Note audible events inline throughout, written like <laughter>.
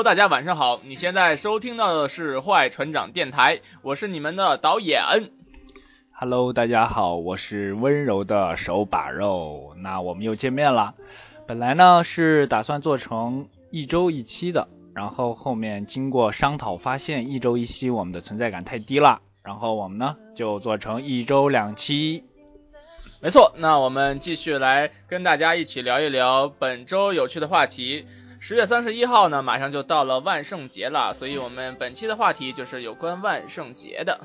Hello，大家晚上好，你现在收听到的是坏船长电台，我是你们的导演。Hello，大家好，我是温柔的手把肉，那我们又见面了。本来呢是打算做成一周一期的，然后后面经过商讨发现一周一期我们的存在感太低了，然后我们呢就做成一周两期。没错，那我们继续来跟大家一起聊一聊本周有趣的话题。十月三十一号呢，马上就到了万圣节了，所以我们本期的话题就是有关万圣节的。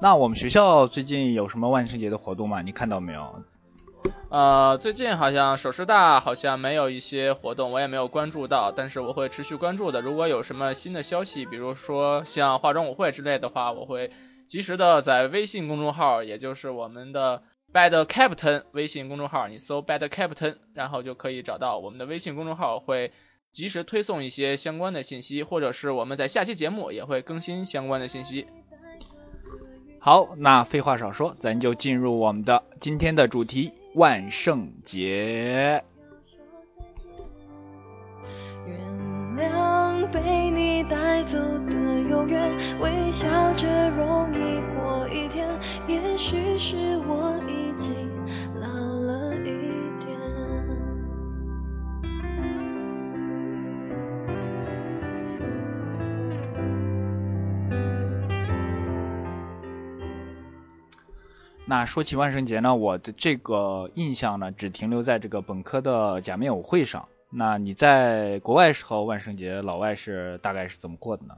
那我们学校最近有什么万圣节的活动吗？你看到没有？呃，最近好像首师大好像没有一些活动，我也没有关注到，但是我会持续关注的。如果有什么新的消息，比如说像化妆舞会之类的话，我会及时的在微信公众号，也就是我们的 Bad Captain 微信公众号，你搜 Bad Captain，然后就可以找到我们的微信公众号，会及时推送一些相关的信息，或者是我们在下期节目也会更新相关的信息。好，那废话少说，咱就进入我们的今天的主题——万圣节。原谅被你带走的永远，微笑着容易过一天。也许是我那说起万圣节呢，我的这个印象呢，只停留在这个本科的假面舞会上。那你在国外时候万圣节，老外是大概是怎么过的呢？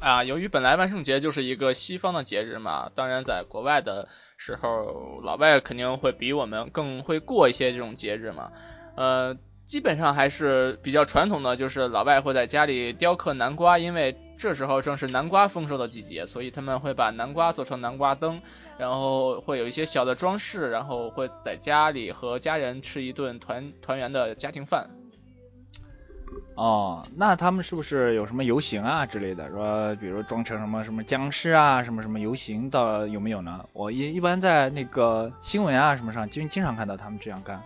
啊，由于本来万圣节就是一个西方的节日嘛，当然在国外的时候，老外肯定会比我们更会过一些这种节日嘛。呃，基本上还是比较传统的，就是老外会在家里雕刻南瓜，因为这时候正是南瓜丰收的季节，所以他们会把南瓜做成南瓜灯，然后会有一些小的装饰，然后会在家里和家人吃一顿团团圆的家庭饭。哦，那他们是不是有什么游行啊之类的？说比如装成什么什么僵尸啊，什么什么游行的有没有呢？我一一般在那个新闻啊什么上经经常看到他们这样干。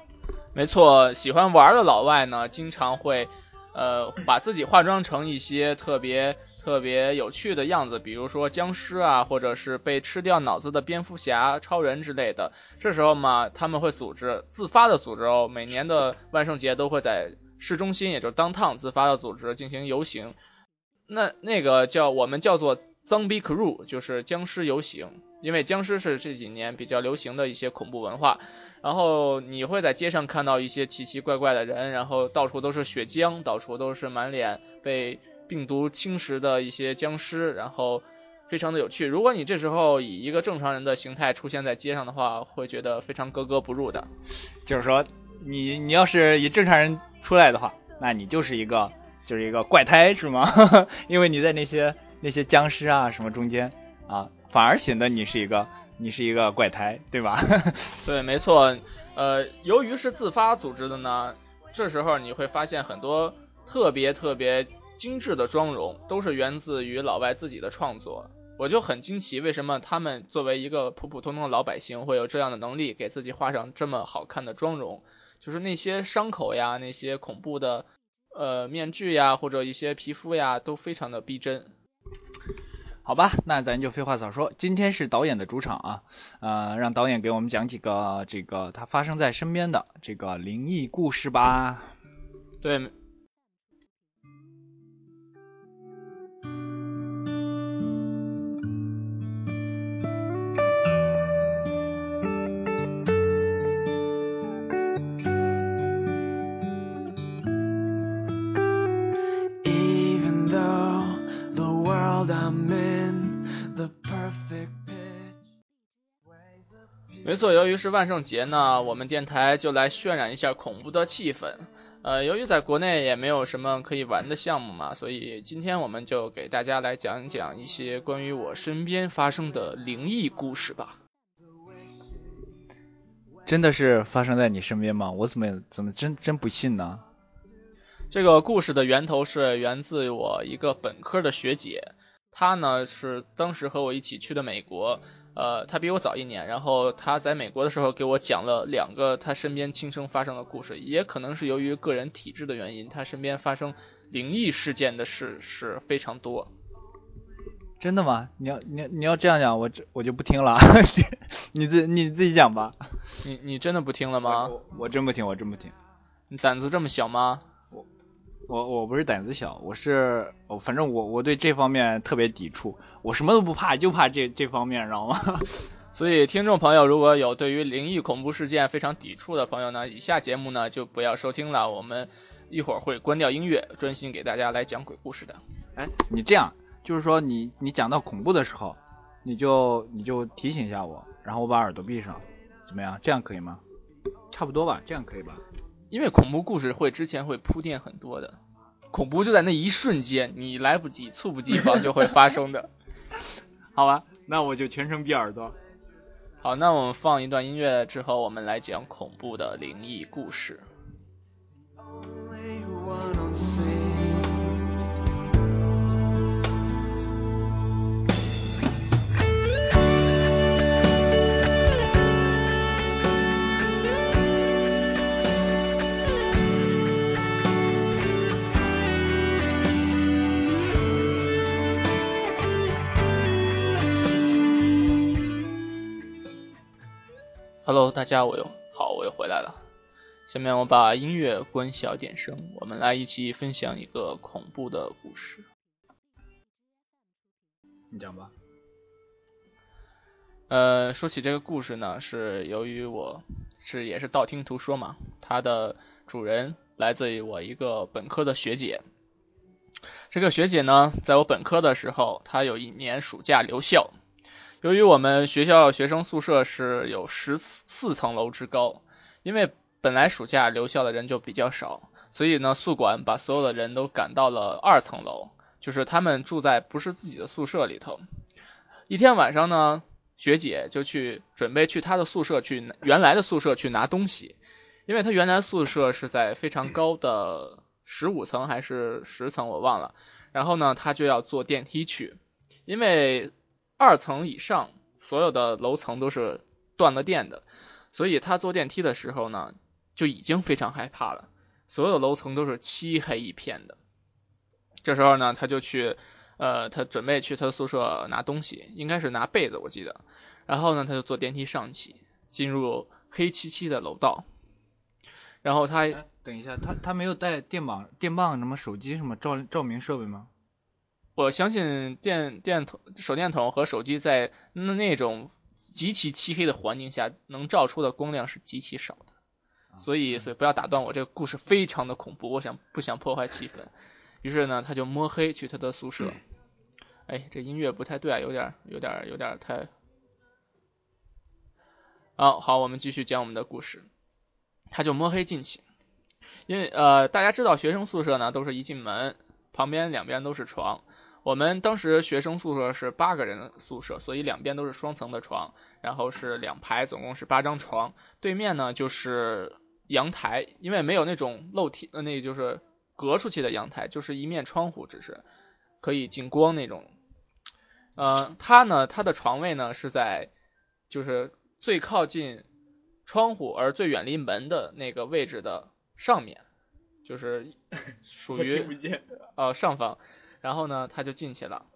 没错，喜欢玩的老外呢，经常会呃把自己化妆成一些特别特别有趣的样子，比如说僵尸啊，或者是被吃掉脑子的蝙蝠侠、超人之类的。这时候嘛，他们会组织自发的组织哦，每年的万圣节都会在市中心，也就是 downtown 自发的组织进行游行。那那个叫我们叫做 Zombie Crew，就是僵尸游行，因为僵尸是这几年比较流行的一些恐怖文化。然后你会在街上看到一些奇奇怪怪的人，然后到处都是血浆，到处都是满脸被病毒侵蚀的一些僵尸，然后非常的有趣。如果你这时候以一个正常人的形态出现在街上的话，会觉得非常格格不入的。就是说，你你要是以正常人出来的话，那你就是一个就是一个怪胎是吗？<laughs> 因为你在那些那些僵尸啊什么中间啊，反而显得你是一个你是一个怪胎，对吧？<laughs> 对，没错。呃，由于是自发组织的呢，这时候你会发现很多特别特别精致的妆容都是源自于老外自己的创作。我就很惊奇，为什么他们作为一个普普通通的老百姓，会有这样的能力给自己画上这么好看的妆容？就是那些伤口呀，那些恐怖的呃面具呀，或者一些皮肤呀，都非常的逼真。好吧，那咱就废话少说，今天是导演的主场啊，呃，让导演给我们讲几个这个他发生在身边的这个灵异故事吧。对，没错，由于是万圣节呢，我们电台就来渲染一下恐怖的气氛。呃，由于在国内也没有什么可以玩的项目嘛，所以今天我们就给大家来讲讲一些关于我身边发生的灵异故事吧。真的是发生在你身边吗？我怎么怎么真真不信呢？这个故事的源头是源自我一个本科的学姐，她呢是当时和我一起去的美国。呃，他比我早一年，然后他在美国的时候给我讲了两个他身边亲身发生的故事，也可能是由于个人体质的原因，他身边发生灵异事件的事是非常多。真的吗？你要你你要这样讲，我这我就不听了，<laughs> 你自你自己讲吧。你你真的不听了吗？我我真不听，我真不听。你胆子这么小吗？我我不是胆子小，我是我反正我我对这方面特别抵触，我什么都不怕，就怕这这方面，知道吗？<laughs> 所以听众朋友如果有对于灵异恐怖事件非常抵触的朋友呢，以下节目呢就不要收听了，我们一会儿会关掉音乐，专心给大家来讲鬼故事的。哎，你这样就是说你你讲到恐怖的时候，你就你就提醒一下我，然后我把耳朵闭上，怎么样？这样可以吗？差不多吧，这样可以吧？因为恐怖故事会之前会铺垫很多的，恐怖就在那一瞬间，你来不及、猝不及防就会发生的。<laughs> 好吧，那我就全程闭耳朵。好，那我们放一段音乐之后，我们来讲恐怖的灵异故事。大家我又好，我又回来了。下面我把音乐关小点声，我们来一起分享一个恐怖的故事。你讲吧。呃，说起这个故事呢，是由于我是也是道听途说嘛，它的主人来自于我一个本科的学姐。这个学姐呢，在我本科的时候，她有一年暑假留校。由于我们学校学生宿舍是有十四层楼之高，因为本来暑假留校的人就比较少，所以呢，宿管把所有的人都赶到了二层楼，就是他们住在不是自己的宿舍里头。一天晚上呢，学姐就去准备去她的宿舍去原来的宿舍去拿东西，因为她原来宿舍是在非常高的十五层还是十层我忘了，然后呢，她就要坐电梯去，因为。二层以上所有的楼层都是断了电的，所以他坐电梯的时候呢，就已经非常害怕了。所有楼层都是漆黑一片的。这时候呢，他就去，呃，他准备去他宿舍拿东西，应该是拿被子，我记得。然后呢，他就坐电梯上去，进入黑漆漆的楼道。然后他等一下，他他没有带电棒、电棒什么手机什么照照明设备吗？我相信电电筒、手电筒和手机在那那种极其漆黑的环境下，能照出的光亮是极其少的。所以，所以不要打断我，这个故事非常的恐怖，我想不想破坏气氛。于是呢，他就摸黑去他的宿舍。哎，这音乐不太对啊，有点、有点、有点太……好好，我们继续讲我们的故事。他就摸黑进去，因为呃，大家知道学生宿舍呢，都是一进门旁边两边都是床。我们当时学生宿舍是八个人的宿舍，所以两边都是双层的床，然后是两排，总共是八张床。对面呢就是阳台，因为没有那种露天，呃，那就是隔出去的阳台，就是一面窗户，只是可以进光那种。呃，他呢，他的床位呢是在就是最靠近窗户而最远离门的那个位置的上面，就是 <laughs> 属于呃上方。然后呢，他就进去了。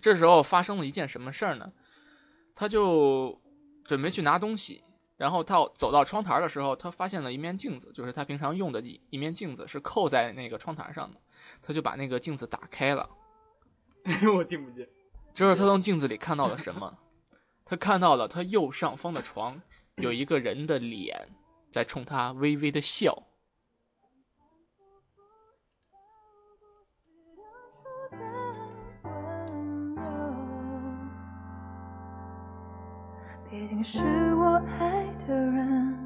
这时候发生了一件什么事儿呢？他就准备去拿东西，然后他走到窗台的时候，他发现了一面镜子，就是他平常用的一一面镜子，是扣在那个窗台上的。他就把那个镜子打开了。<laughs> 我听不见。这是他从镜子里看到了什么？他看到了他右上方的床有一个人的脸在冲他微微的笑。毕竟是我爱的人，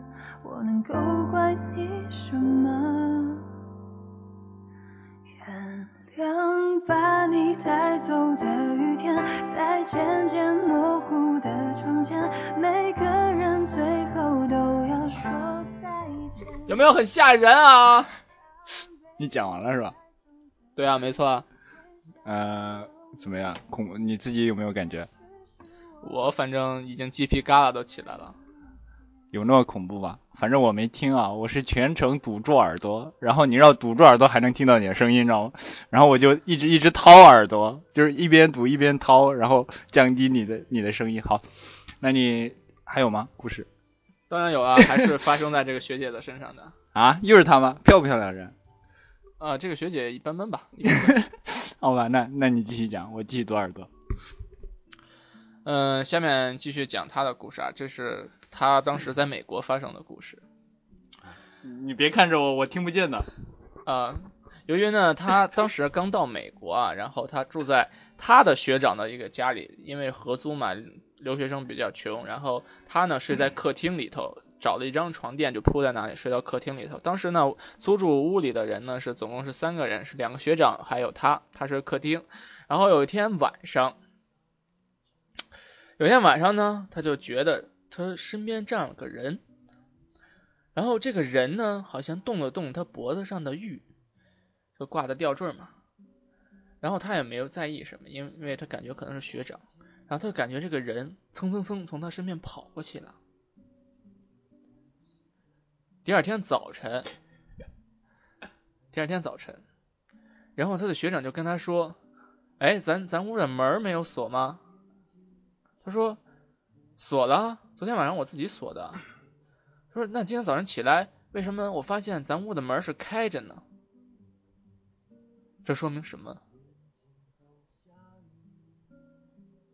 我能够怪你什么？原谅把你带走的雨天，在渐渐模糊的窗前，每个人最后都要说再见。有没有很吓人啊？你讲完了是吧？对啊，没错。呃，怎么样？恐？你自己有没有感觉？我反正已经鸡皮疙瘩都起来了。有那么恐怖吗？反正我没听啊，我是全程堵住耳朵，然后你让堵住耳朵还能听到你的声音，知道吗？然后我就一直一直掏耳朵，就是一边堵一边掏，然后降低你的你的声音。好，那你还有吗？故事当然有啊，还是发生在这个学姐的身上的。<laughs> 啊？又是她吗？漂不漂亮人？啊，这个学姐一般般吧。<laughs> 好吧，那那你继续讲，我继续堵耳朵。嗯，下面继续讲他的故事啊，这是他当时在美国发生的故事。你别看着我，我听不见的。啊，由于呢，他当时刚到美国啊，然后他住在他的学长的一个家里，因为合租嘛，留学生比较穷，然后他呢睡在客厅里头，找了一张床垫就铺在那里睡到客厅里头。当时呢，租住屋里的人呢是总共是三个人，是两个学长还有他，他是客厅。然后有一天晚上，有一天晚上呢，他就觉得他身边站了个人。然后这个人呢，好像动了动他脖子上的玉，就挂的吊坠嘛。然后他也没有在意什么，因为因为他感觉可能是学长。然后他就感觉这个人蹭蹭蹭从他身边跑过去了。第二天早晨，第二天早晨，然后他的学长就跟他说：“哎，咱咱屋的门没有锁吗？”他说：“锁了，昨天晚上我自己锁的。”他说那今天早上起来，为什么我发现咱屋的门是开着呢？这说明什么？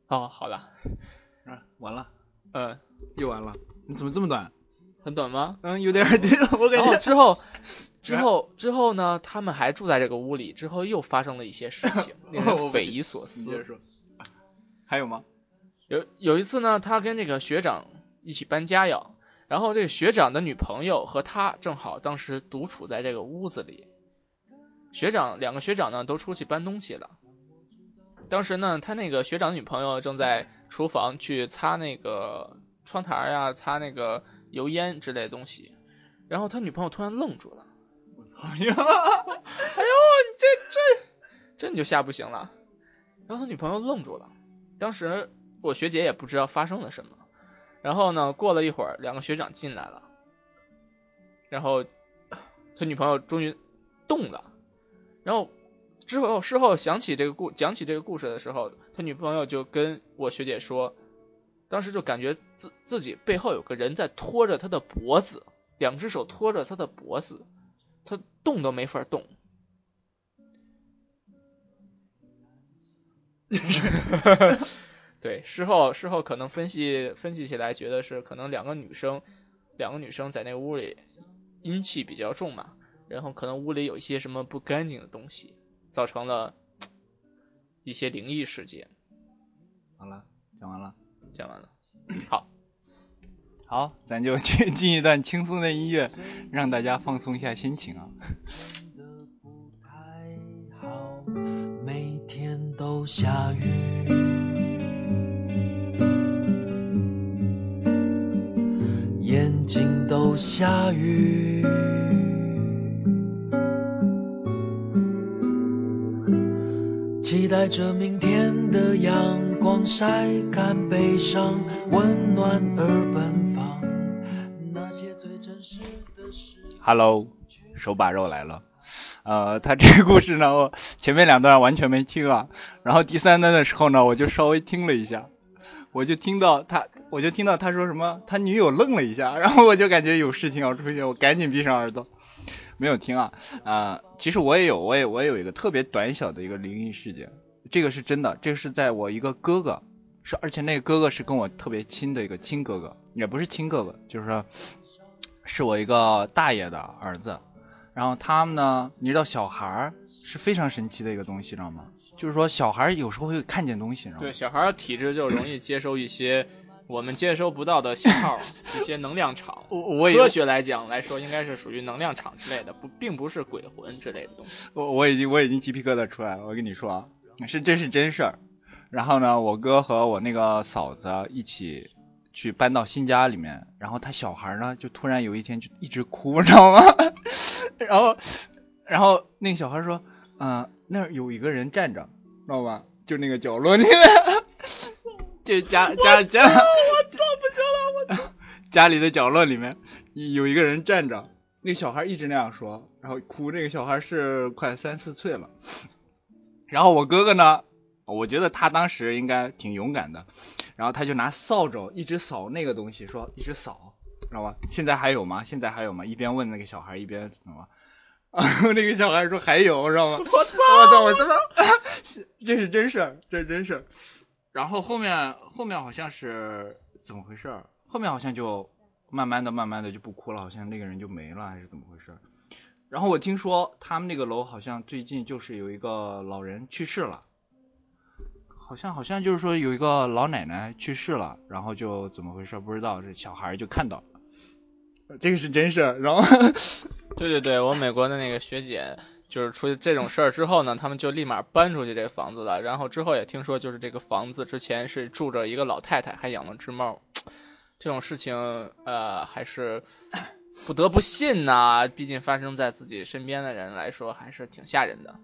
哦，好了，啊，完了，呃，又完了。你怎么这么短？很短吗？嗯，有点儿，我感然后觉。<laughs> 之后，之后之后呢？他们还住在这个屋里，之后又发生了一些事情，<laughs> 令人匪夷所思。接着说。还有吗？有有一次呢，他跟那个学长一起搬家呀，然后这个学长的女朋友和他正好当时独处在这个屋子里。学长两个学长呢都出去搬东西了。当时呢，他那个学长女朋友正在厨房去擦那个窗台呀、擦那个油烟之类的东西，然后他女朋友突然愣住了。我操呀！哎呦，你这这这你就吓不行了。然后他女朋友愣住了，当时我学姐也不知道发生了什么。然后呢，过了一会儿，两个学长进来了，然后他女朋友终于动了，然后之后事后想起这个故讲起这个故事的时候，他女朋友就跟我学姐说，当时就感觉自自己背后有个人在拖着他的脖子，两只手拖着他的脖子，他动都没法动。哈 <laughs> 哈对，事后事后可能分析分析起来，觉得是可能两个女生，两个女生在那屋里阴气比较重嘛，然后可能屋里有一些什么不干净的东西，造成了一些灵异事件。好了，讲完了。讲完了，好，<coughs> 好，咱就进进一段轻松的音乐，让大家放松一下心情啊。的不太好，每天都下雨，下雨。期待着明天的阳光晒干悲伤，温暖而奔放。那些最真实的事。Hello，手把肉来了。呃，他这个故事呢，我前面两段完全没听啊，然后第三段的时候呢，我就稍微听了一下，我就听到他，我就听到他说什么，他女友愣了一下，然后我就感觉有事情要出现，我赶紧闭上耳朵，没有听啊啊、其实我也有，我也我也有一个特别短小的一个灵异事件，这个是真的，这个是在我一个哥哥，是而且那个哥哥是跟我特别亲的一个亲哥哥，也不是亲哥哥，就是说是我一个大爷的儿子。然后他们呢，你知道小孩儿是非常神奇的一个东西，知道吗？就是说小孩有时候会看见东西，知道吗对，？小孩体质就容易接收一些我们接收不到的信号，<laughs> 一些能量场。我我也科学来讲来说，应该是属于能量场之类的，不，并不是鬼魂之类的东西。我我已经我已经鸡皮疙瘩出来了，我跟你说啊，是这是真事儿。然后呢，我哥和我那个嫂子一起去搬到新家里面，然后他小孩呢就突然有一天就一直哭，你知道吗？<laughs> 然后然后那个小孩说，嗯、那儿有一个人站着，知道吧？就那个角落那个，就家家家，我操不行了，我操！<laughs> 家里的角落里面有一个人站着，那个小孩一直那样说，然后哭。那个小孩是快三四岁了。然后我哥哥呢，我觉得他当时应该挺勇敢的，然后他就拿扫帚一直扫那个东西，说一直扫，知道吧？现在还有吗？现在还有吗？一边问那个小孩，一边什么？<laughs> 啊，那个小孩说还有，知道吗？我操！我操！我他妈，这是真事儿，这是真事儿。然后后面后面好像是怎么回事？后面好像就慢慢的、慢慢的就不哭了，好像那个人就没了，还是怎么回事？然后我听说他们那个楼好像最近就是有一个老人去世了，好像好像就是说有一个老奶奶去世了，然后就怎么回事？不知道，这小孩就看到了，<laughs> 这个是真事儿。然后。<laughs> 对对对，我美国的那个学姐就是出这种事儿之后呢，他们就立马搬出去这个房子了。然后之后也听说，就是这个房子之前是住着一个老太太，还养了只猫。这种事情呃还是不得不信呐，毕竟发生在自己身边的人来说还是挺吓人的。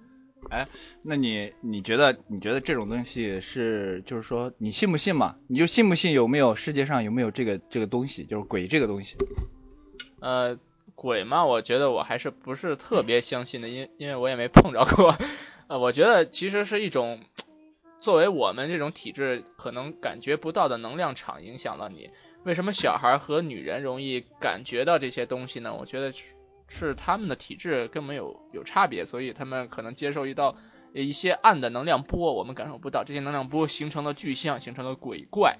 哎，那你你觉得你觉得这种东西是就是说你信不信嘛？你就信不信有没有世界上有没有这个这个东西，就是鬼这个东西？呃。鬼嘛，我觉得我还是不是特别相信的，因因为我也没碰着过。呃，我觉得其实是一种作为我们这种体质可能感觉不到的能量场影响了你。为什么小孩和女人容易感觉到这些东西呢？我觉得是是他们的体质根本有有差别，所以他们可能接受一道一些暗的能量波，我们感受不到。这些能量波形成了具象，形成了鬼怪。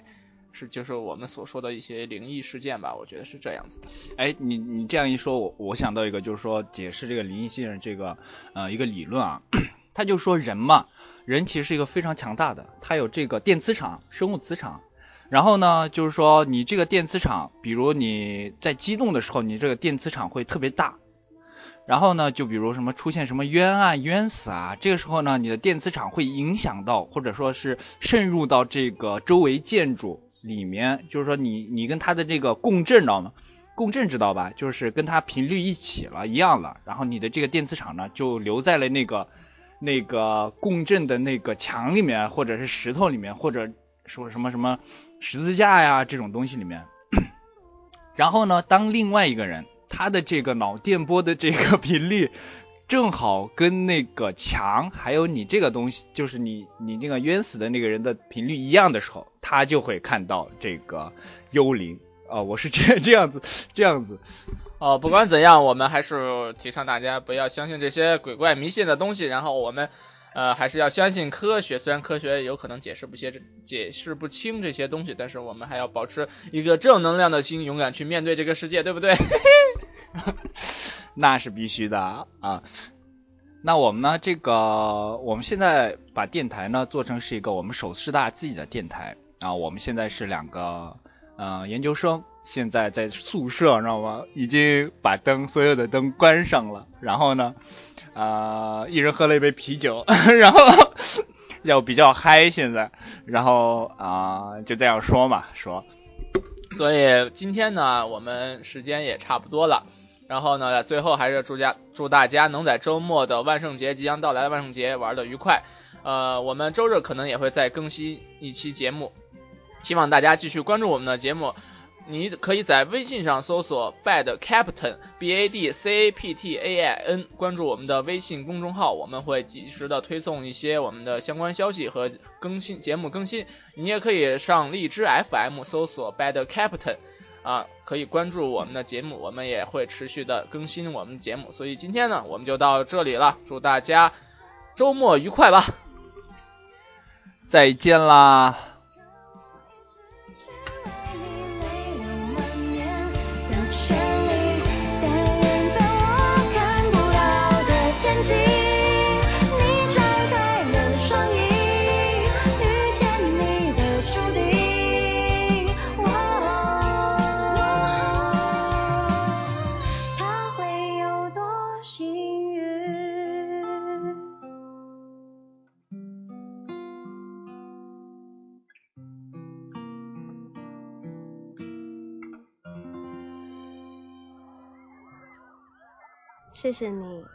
是，就是我们所说的一些灵异事件吧，我觉得是这样子的。哎，你你这样一说，我我想到一个，就是说解释这个灵异事件这个呃一个理论啊，<clears throat> 他就说人嘛，人其实是一个非常强大的，他有这个电磁场，生物磁场。然后呢，就是说你这个电磁场，比如你在激动的时候，你这个电磁场会特别大。然后呢，就比如什么出现什么冤案冤死啊，这个时候呢，你的电磁场会影响到，或者说是渗入到这个周围建筑。里面就是说你你跟他的这个共振，知道吗？共振知道吧？就是跟他频率一起了，一样了。然后你的这个电磁场呢，就留在了那个那个共振的那个墙里面，或者是石头里面，或者说什么什么十字架呀这种东西里面。<coughs> 然后呢，当另外一个人他的这个脑电波的这个频率。正好跟那个墙，还有你这个东西，就是你你那个冤死的那个人的频率一样的时候，他就会看到这个幽灵啊。我是这 <laughs> 这样子这样子哦。不管怎样，我们还是提倡大家不要相信这些鬼怪迷信的东西，然后我们呃还是要相信科学。虽然科学有可能解释不些解释不清这些东西，但是我们还要保持一个正能量的心，勇敢去面对这个世界，对不对？嘿 <laughs> 嘿那是必须的啊！那我们呢？这个我们现在把电台呢做成是一个我们首师大自己的电台啊。我们现在是两个呃研究生，现在在宿舍，知道吗？已经把灯所有的灯关上了。然后呢，呃，一人喝了一杯啤酒，<laughs> 然后要比较嗨现在。然后啊，就这样说嘛，说。所以今天呢，我们时间也差不多了。然后呢，最后还是祝家祝大家能在周末的万圣节即将到来的万圣节玩的愉快。呃，我们周日可能也会再更新一期节目，希望大家继续关注我们的节目。你可以在微信上搜索 Bad Captain B A D C A P T A I N，关注我们的微信公众号，我们会及时的推送一些我们的相关消息和更新节目更新。你也可以上荔枝 F M 搜索 Bad Captain。啊，可以关注我们的节目，我们也会持续的更新我们节目。所以今天呢，我们就到这里了，祝大家周末愉快吧，再见啦。谢谢你。